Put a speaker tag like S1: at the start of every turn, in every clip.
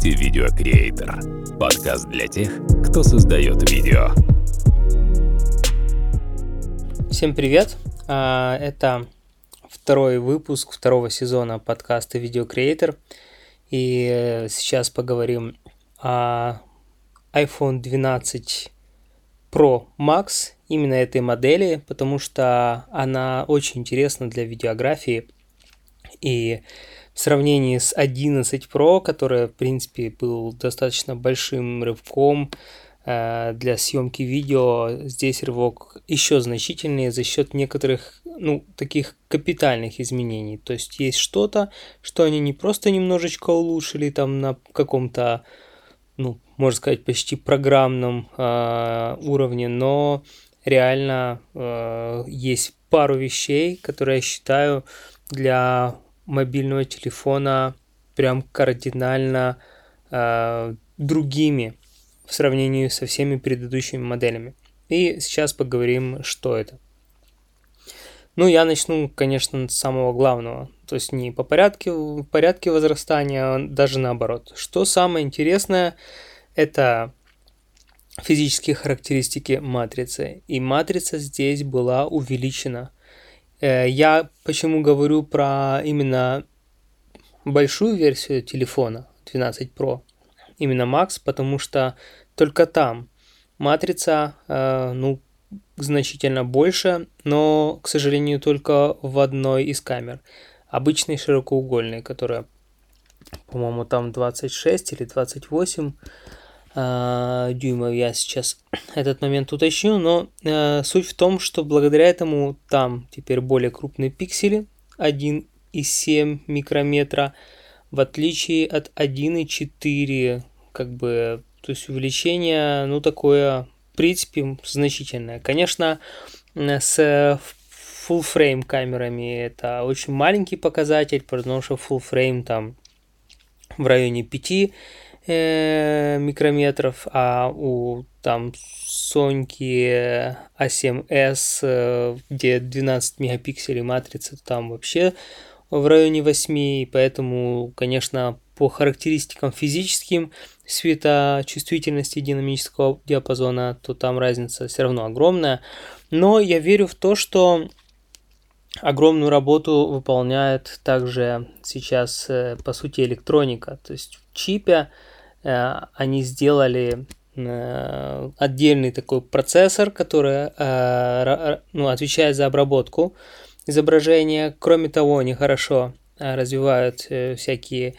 S1: слушаете Видео Креатор, подкаст для тех, кто создает видео.
S2: Всем привет! А, это второй выпуск второго сезона подкаста Видео Креатор. И э, сейчас поговорим о iPhone 12 Pro Max, именно этой модели, потому что она очень интересна для видеографии. И в сравнении с 11 Pro, который, в принципе, был достаточно большим рывком э, для съемки видео, здесь рывок еще значительнее за счет некоторых, ну, таких капитальных изменений. То есть есть что-то, что они не просто немножечко улучшили там на каком-то, ну, можно сказать, почти программном э, уровне, но реально э, есть пару вещей, которые я считаю для мобильного телефона прям кардинально э, другими в сравнении со всеми предыдущими моделями. И сейчас поговорим, что это. Ну, я начну, конечно, с самого главного. То есть не по порядку, в порядке возрастания, а даже наоборот. Что самое интересное, это физические характеристики матрицы. И матрица здесь была увеличена я почему говорю про именно большую версию телефона 12 Pro, именно Max, потому что только там матрица, э, ну, значительно больше, но, к сожалению, только в одной из камер. Обычной широкоугольной, которая, по-моему, там 26 или 28 э, дюймов. Я сейчас этот момент уточню, но э, суть в том, что благодаря этому там теперь более крупные пиксели 1,7 микрометра, в отличие от 1,4 как бы, то есть увеличение, ну такое, в принципе, значительное. Конечно, с full frame камерами это очень маленький показатель, потому что full frame там в районе 5 э, микрометров, а у там Соньки A7S, э, где 12 мегапикселей матрица, там вообще в районе 8, и поэтому, конечно, по характеристикам физическим светочувствительности динамического диапазона, то там разница все равно огромная. Но я верю в то, что огромную работу выполняет также сейчас, э, по сути, электроника. То есть чипе Э, они сделали э, отдельный такой процессор, который э, ну, отвечает за обработку изображения. Кроме того, они хорошо развивают всякие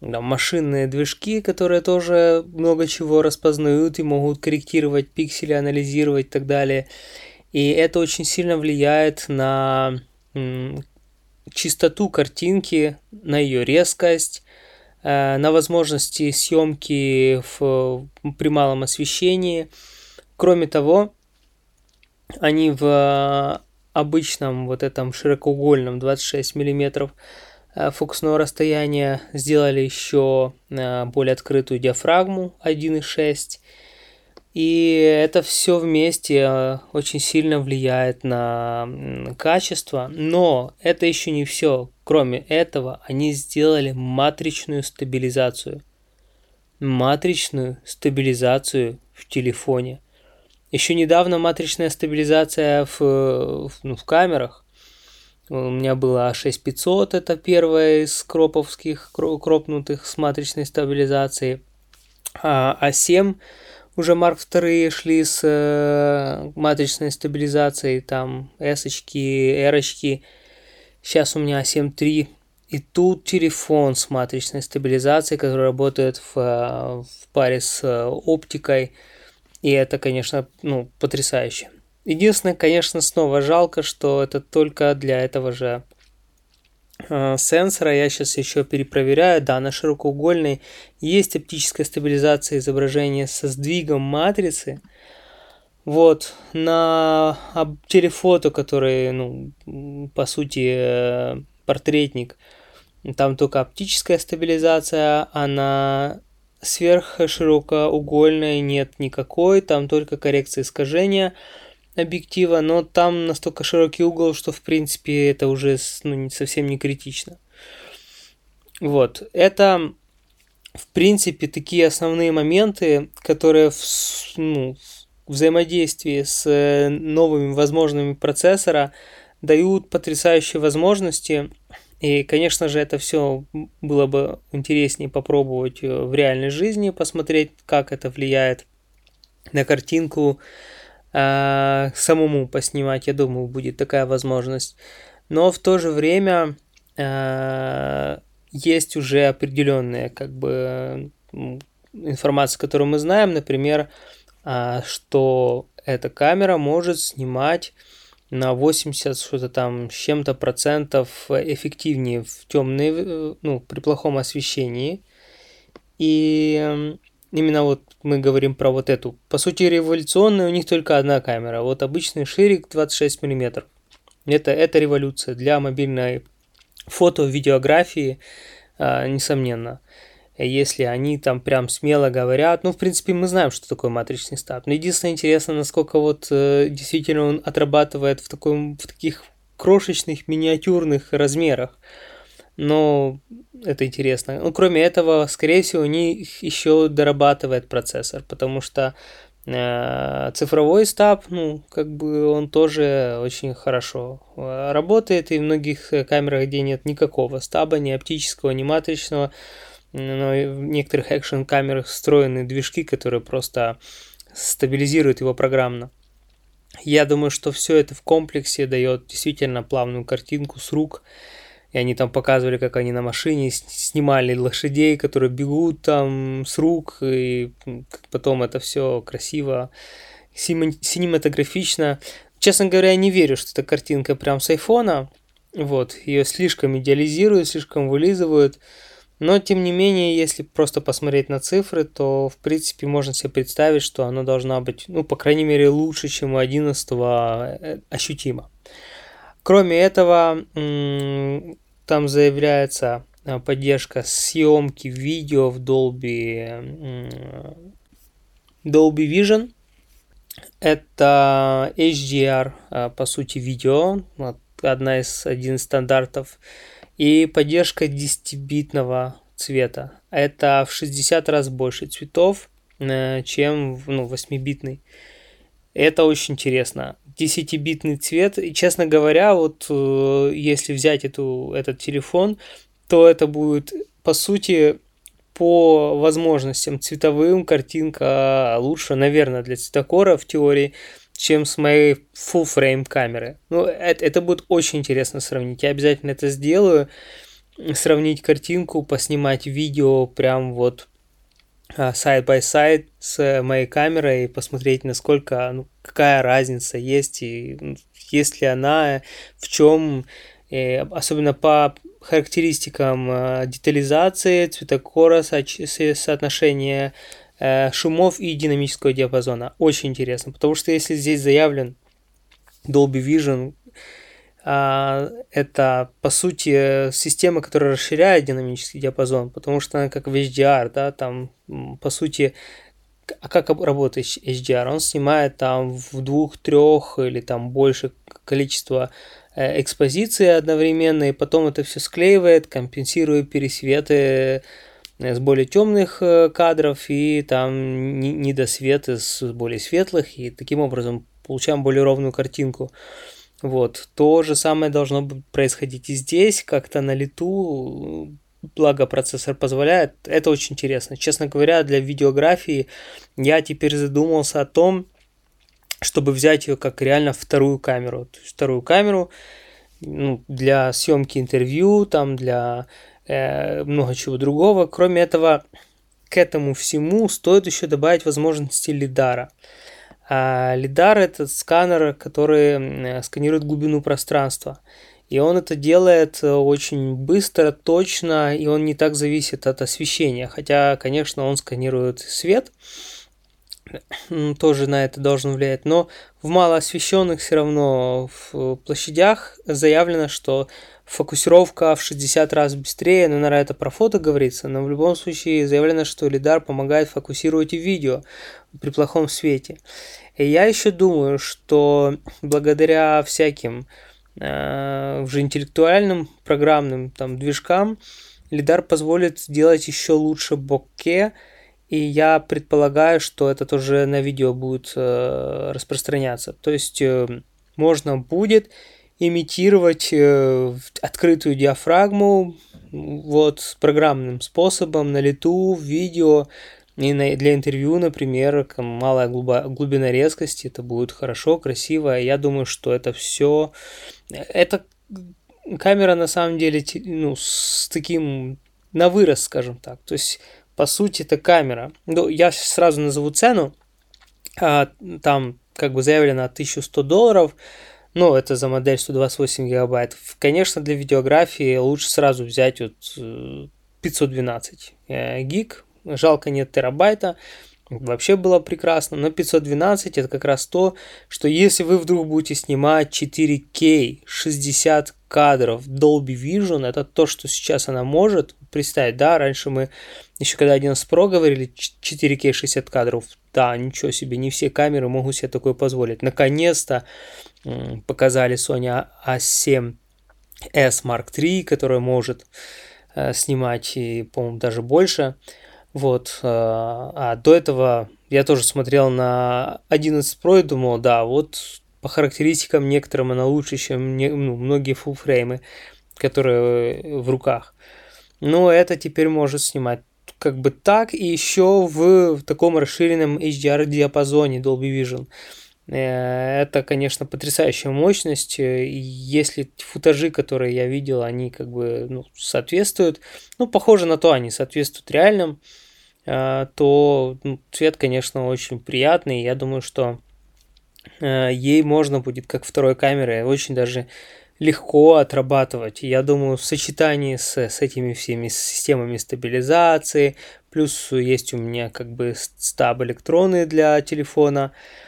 S2: да, машинные движки, которые тоже много чего распознают и могут корректировать пиксели, анализировать и так далее. И это очень сильно влияет на чистоту картинки, на ее резкость, на возможности съемки в, при малом освещении. Кроме того, они в обычном вот этом широкоугольном 26 мм э, фокусного расстояния сделали еще э, более открытую диафрагму 1.6 и это все вместе э, очень сильно влияет на качество. Но это еще не все. Кроме этого, они сделали матричную стабилизацию. Матричную стабилизацию в телефоне. Еще недавно матричная стабилизация в, в, ну, в камерах. У меня была 6500, это первая из кроповских, кропнутых с матричной стабилизацией. А, а 7 уже Mark II шли с э, матричной стабилизацией, там S-очки, R-очки. Сейчас у меня 7.3. И тут телефон с матричной стабилизацией, который работает в, э, в паре с э, оптикой. И это, конечно, ну, потрясающе. Единственное, конечно, снова жалко, что это только для этого же сенсора я сейчас еще перепроверяю. Да, на широкоугольной есть оптическая стабилизация изображения со сдвигом матрицы. Вот, на телефото, который, ну, по сути, э, портретник, там только оптическая стабилизация, а на сверхширокоугольной нет никакой, там только коррекция искажения – объектива, но там настолько широкий угол, что в принципе это уже ну, совсем не критично. Вот, это в принципе, такие основные моменты, которые в, ну, в взаимодействии с э, новыми возможными процессора дают потрясающие возможности. И, конечно же, это все было бы интереснее попробовать э, в реальной жизни, посмотреть, как это влияет на картинку, э, самому поснимать, я думаю, будет такая возможность. Но в то же время э, есть уже определенная как бы информация, которую мы знаем, например, э, что эта камера может снимать на 80 что-то там с чем-то процентов эффективнее в темные, э, ну, при плохом освещении. И именно вот мы говорим про вот эту. По сути, революционная у них только одна камера. Вот обычный ширик 26 мм. Это, это революция для мобильной фото, видеографии, э, несомненно если они там прям смело говорят. Ну, в принципе, мы знаем, что такое матричный стаб. Но единственное интересно, насколько вот э, действительно он отрабатывает в, таком, в таких крошечных, миниатюрных размерах. Но это интересно. Ну, кроме этого, скорее всего, у них еще дорабатывает процессор, потому что э, цифровой стаб, ну, как бы он тоже очень хорошо э, работает, и в многих камерах, где нет никакого стаба, ни оптического, ни матричного, но в некоторых экшн-камерах встроены движки, которые просто стабилизируют его программно. Я думаю, что все это в комплексе дает действительно плавную картинку с рук. И они там показывали, как они на машине снимали лошадей, которые бегут там с рук, и потом это все красиво, синематографично. Честно говоря, я не верю, что эта картинка прям с айфона. Вот, ее слишком идеализируют, слишком вылизывают. Но, тем не менее, если просто посмотреть на цифры, то, в принципе, можно себе представить, что оно должно быть, ну, по крайней мере, лучше, чем у 11 э, ощутимо. Кроме этого, там заявляется э, поддержка съемки видео в Dolby, Dolby Vision. Это HDR, э, по сути, видео, одна из, один из стандартов и поддержка 10-битного цвета. Это в 60 раз больше цветов, э, чем ну, 8-битный. Это очень интересно. 10-битный цвет. И, честно говоря, вот э, если взять эту, этот телефон, то это будет, по сути, по возможностям цветовым картинка лучше, наверное, для цветокора в теории, чем с моей full frame камеры. Ну, это, это будет очень интересно сравнить. Я обязательно это сделаю. Сравнить картинку, поснимать видео прям вот а, side by side с моей камерой и посмотреть, насколько, ну, какая разница есть и есть ли она, в чем, особенно по характеристикам а, детализации, цветокора, соотношения Э, шумов и динамического диапазона. Очень интересно, потому что если здесь заявлен Dolby Vision, а, это по сути система, которая расширяет динамический диапазон, потому что она как в HDR, да, там по сути а как работает HDR? Он снимает там в двух, трех или там больше количество э, экспозиции одновременно, и потом это все склеивает, компенсирует пересветы Э, с более темных э, кадров и там недосветы с более светлых, и таким образом получаем более ровную картинку. Вот. То же самое должно происходить и здесь, как-то на лету, благо процессор позволяет. Это очень интересно. Честно говоря, для видеографии я теперь задумался о том, чтобы взять ее как реально вторую камеру. То есть вторую камеру ну, для съемки интервью, там для Э, много чего другого. Кроме этого, к этому всему стоит еще добавить возможности лидара. А лидар это сканер, который сканирует глубину пространства. И он это делает э, очень быстро, точно, и он не так зависит от освещения. Хотя, конечно, он сканирует свет, тоже на это должен влиять. Но в малоосвещенных все равно в площадях заявлено, что фокусировка в 60 раз быстрее, ну, наверное, это про фото говорится, но в любом случае заявлено, что лидар помогает фокусировать и видео при плохом свете. И я еще думаю, что благодаря всяким э, уже интеллектуальным программным там движкам LiDAR позволит сделать еще лучше боке, и я предполагаю, что это тоже на видео будет э, распространяться. То есть э, можно будет имитировать э, открытую диафрагму вот программным способом на лету, в видео, и для интервью, например, малая глубина резкости, это будет хорошо, красиво. Я думаю, что это все... Это камера на самом деле ну, с таким на вырос, скажем так. То есть, по сути, это камера. Ну, я сразу назову цену. А, там как бы заявлено 1100 долларов. Ну, это за модель 128 гигабайт. Конечно, для видеографии лучше сразу взять вот 512 э, гиг. Жалко нет терабайта. Вообще было прекрасно, но 512 это как раз то, что если вы вдруг будете снимать 4K 60 кадров Dolby Vision, это то, что сейчас она может представить, да, раньше мы еще когда 11 Pro говорили 4K 60 кадров, да, ничего себе, не все камеры могут себе такое позволить. Наконец-то показали Sony A7S Mark III, которая может э, снимать, и, по-моему, даже больше. Вот. Э, а до этого я тоже смотрел на 11 Pro и думал, да, вот по характеристикам некоторым она лучше, чем ну, многие фулфреймы, которые в руках. Но это теперь может снимать как бы так и еще в таком расширенном HDR диапазоне Dolby Vision. Э, это, конечно, потрясающая мощность. Если футажи, которые я видел, они как бы ну, соответствуют, ну, похоже на то, они соответствуют реальным, э, то ну, цвет, конечно, очень приятный. Я думаю, что э, ей можно будет, как второй камерой, очень даже легко отрабатывать. Я думаю, в сочетании с, с этими всеми системами стабилизации, плюс есть у меня как бы стаб электроны для телефона, Э,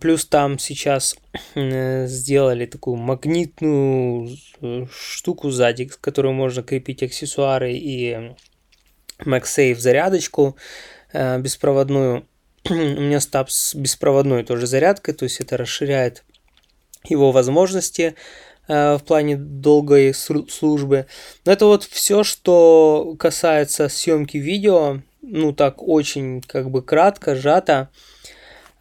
S2: плюс там сейчас э, сделали такую магнитную э, штуку сзади, к которой можно крепить аксессуары и MagSafe зарядочку беспроводную. У меня стаб с беспроводной тоже зарядкой, то есть это расширяет его возможности в плане долгой службы. Но это вот все, что касается съемки видео, ну так очень как бы кратко, сжато.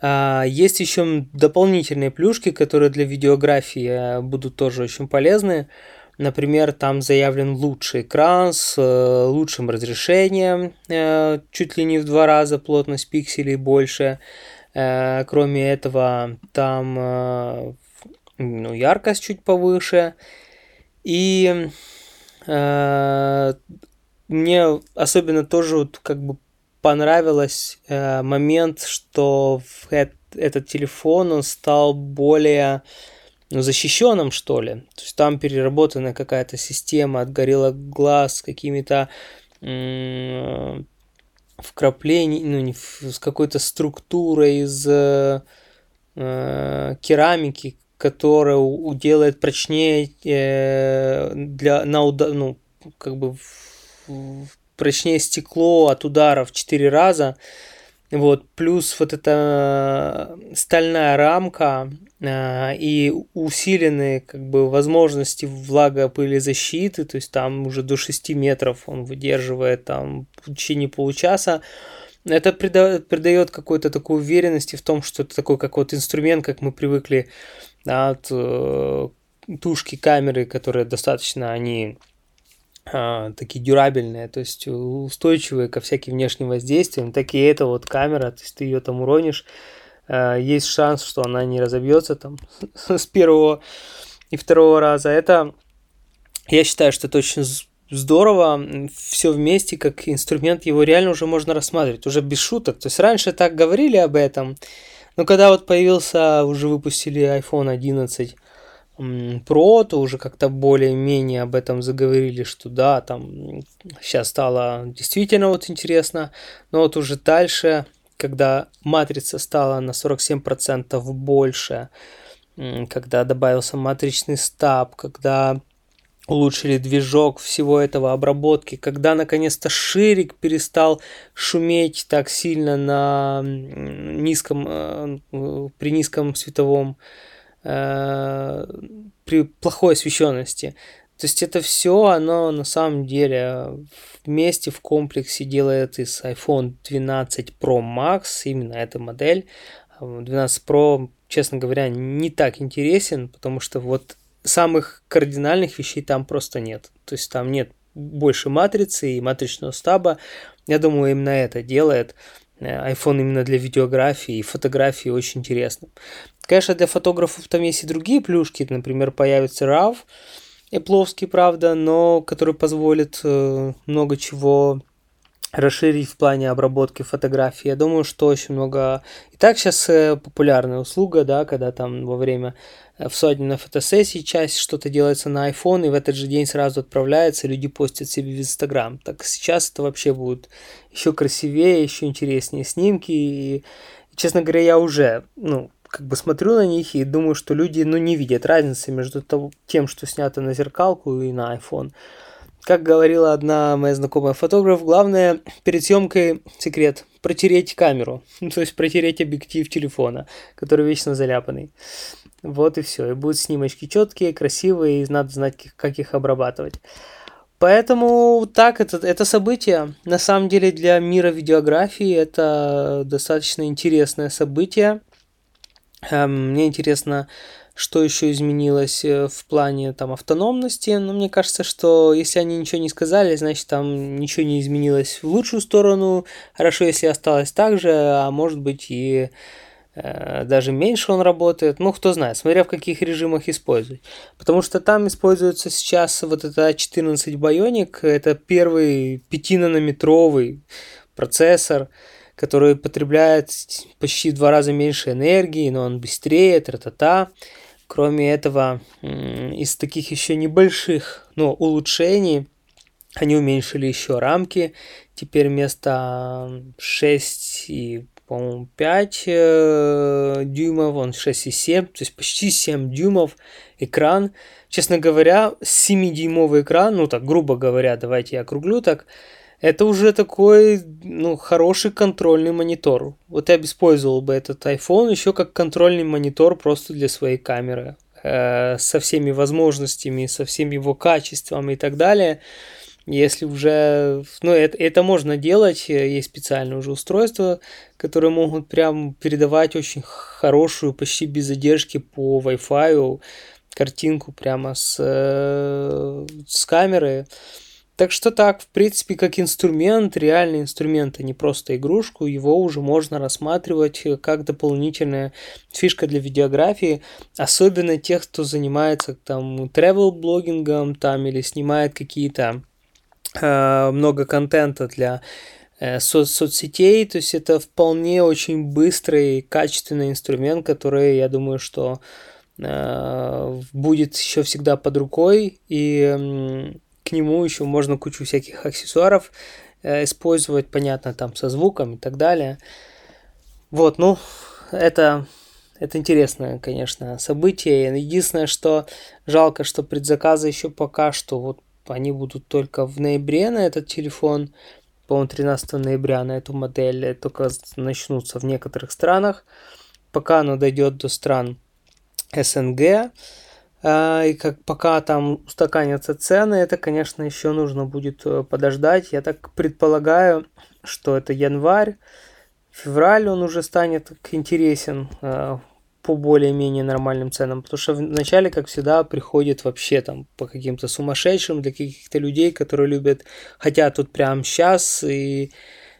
S2: А, есть еще дополнительные плюшки, которые для видеографии э, будут тоже очень полезны. Например, там заявлен лучший экран с э, лучшим разрешением, э, чуть ли не в два раза плотность пикселей больше. Кроме этого, там ну, яркость чуть повыше. И мне особенно тоже вот как бы понравилось э, момент, что э, этот телефон он стал более ну, защищенным, что ли. То есть там переработана какая-то система от Glass с какими-то э, вкраплений, ну, не, с какой-то структурой из э, керамики, которая делает прочнее э, для, на, ну, как бы в, прочнее стекло от удара в 4 раза. Вот, плюс вот эта стальная рамка э, и усиленные как бы возможности влагопылезащиты, то есть там уже до 6 метров он выдерживает там в течение получаса. Это придает, придает какой-то такой уверенности в том, что это такой как вот инструмент, как мы привыкли да, от э, тушки камеры, которые достаточно, они такие дюрабельные, то есть устойчивые ко всяким внешним воздействиям, так и эта вот камера, то есть ты ее там уронишь, а, есть шанс, что она не разобьется там с первого и второго раза. Это, я считаю, что это очень здорово, все вместе, как инструмент, его реально уже можно рассматривать, уже без шуток. То есть раньше так говорили об этом, но когда вот появился, уже выпустили iPhone 11, про, то уже как-то более-менее об этом заговорили, что да, там сейчас стало действительно вот интересно, но вот уже дальше, когда матрица стала на 47% больше, когда добавился матричный стаб, когда улучшили движок всего этого обработки, когда наконец-то ширик перестал шуметь так сильно на низком, э, при низком световом Э, при плохой освещенности. То есть это все, оно на самом деле вместе в комплексе делает из iPhone 12 Pro Max, именно эта модель. 12 Pro, честно говоря, не так интересен, потому что вот самых кардинальных вещей там просто нет. То есть там нет больше матрицы и матричного стаба. Я думаю, именно это делает iPhone именно для видеографии и фотографии очень интересным. Конечно, для фотографов там есть и другие плюшки, например, появится RAW, Эпловский, правда, но который позволит э, много чего расширить в плане обработки фотографий. Я думаю, что очень много... И так сейчас э, популярная услуга, да, когда там во время э, в на фотосессии часть что-то делается на iPhone, и в этот же день сразу отправляется, люди постят себе в Instagram. Так сейчас это вообще будет еще красивее, еще интереснее снимки. И, честно говоря, я уже, ну, как бы смотрю на них и думаю, что люди, ну, не видят разницы между тем, что снято на зеркалку и на iPhone. Как говорила одна моя знакомая фотограф, главное перед съемкой секрет протереть камеру, то есть протереть объектив телефона, который вечно заляпанный. Вот и все. И будут снимочки четкие, красивые, и надо знать, как их обрабатывать. Поэтому так, это, это событие, на самом деле для мира видеографии это достаточно интересное событие. Эм, мне интересно, что еще изменилось э, в плане там автономности, но мне кажется, что если они ничего не сказали, значит там ничего не изменилось в лучшую сторону. Хорошо, если осталось так же, а может быть и даже меньше он работает. Ну, кто знает, смотря в каких режимах использовать. Потому что там используется сейчас вот это 14 Bionic, это первый 5-нанометровый процессор, который потребляет почти в два раза меньше энергии, но он быстрее, тра-та-та. Кроме этого, из таких еще небольших, но улучшений, они уменьшили еще рамки. Теперь вместо 6 и, по-моему, 5 э, дюймов, он 6,7, то есть почти 7 дюймов экран. Честно говоря, 7-дюймовый экран, ну так, грубо говоря, давайте я округлю так, это уже такой, ну, хороший контрольный монитор. Вот я бы использовал бы этот iPhone еще как контрольный монитор просто для своей камеры. Э, со всеми возможностями, со всем его качеством и так далее. Если уже, ну, это, это можно делать, есть специальные уже устройства, которые могут прям передавать очень хорошую, почти без задержки по Wi-Fi картинку прямо с, э, с камеры. Так что так, в принципе, как инструмент, реальный инструмент, а не просто игрушку, его уже можно рассматривать э, как дополнительная фишка для видеографии, особенно тех, кто занимается там travel блогингом там или снимает какие-то э, много контента для э, со- соцсетей, то есть это вполне очень быстрый, качественный инструмент, который, я думаю, что э, будет еще всегда под рукой и к нему еще можно кучу всяких аксессуаров э, использовать, понятно, там со звуком и так далее. Вот, ну, это, это интересное, конечно, событие. Единственное, что жалко, что предзаказы еще пока что вот они будут только в ноябре на этот телефон, по-моему, 13 ноября на эту модель только начнутся в некоторых странах. Пока оно дойдет до стран СНГ, а, и как пока там устаканятся цены, это, конечно, еще нужно будет э, подождать. Я так предполагаю, что это январь, февраль он уже станет интересен э, по более-менее нормальным ценам. Потому что вначале, как всегда, приходит вообще там по каким-то сумасшедшим для каких-то людей, которые любят, хотят тут прямо сейчас и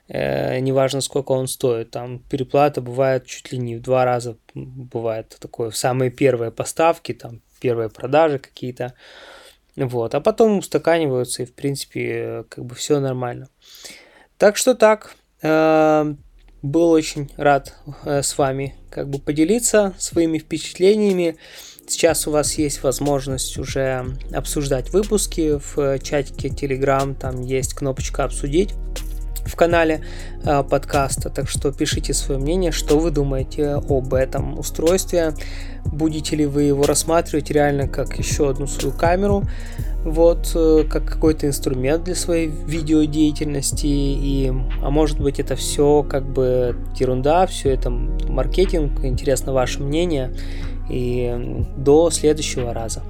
S2: э, неважно сколько он стоит. Там переплата бывает чуть ли не в два раза, бывает такое, самые первые поставки, там первые продажи какие-то. Вот, а потом устаканиваются, и, в принципе, как бы все нормально. Так что так, э, был очень рад э, с вами как бы поделиться своими впечатлениями. Сейчас у вас есть возможность уже обсуждать выпуски в чатике Telegram, там есть кнопочка «Обсудить» в канале э, подкаста. Так что пишите свое мнение, что вы думаете об этом устройстве. Будете ли вы его рассматривать реально как еще одну свою камеру, вот, э, как какой-то инструмент для своей видеодеятельности, и, а может быть это все как бы ерунда, все это маркетинг, интересно ваше мнение, и до следующего раза.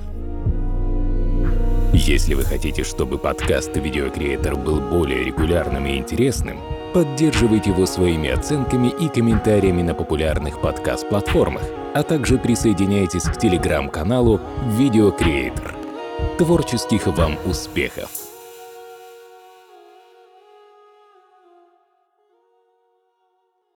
S1: Если вы хотите, чтобы подкаст «Видеокреатор» был более регулярным и интересным, поддерживайте его своими оценками и комментариями на популярных подкаст-платформах, а также присоединяйтесь к телеграм-каналу «Видеокреатор». Творческих вам успехов!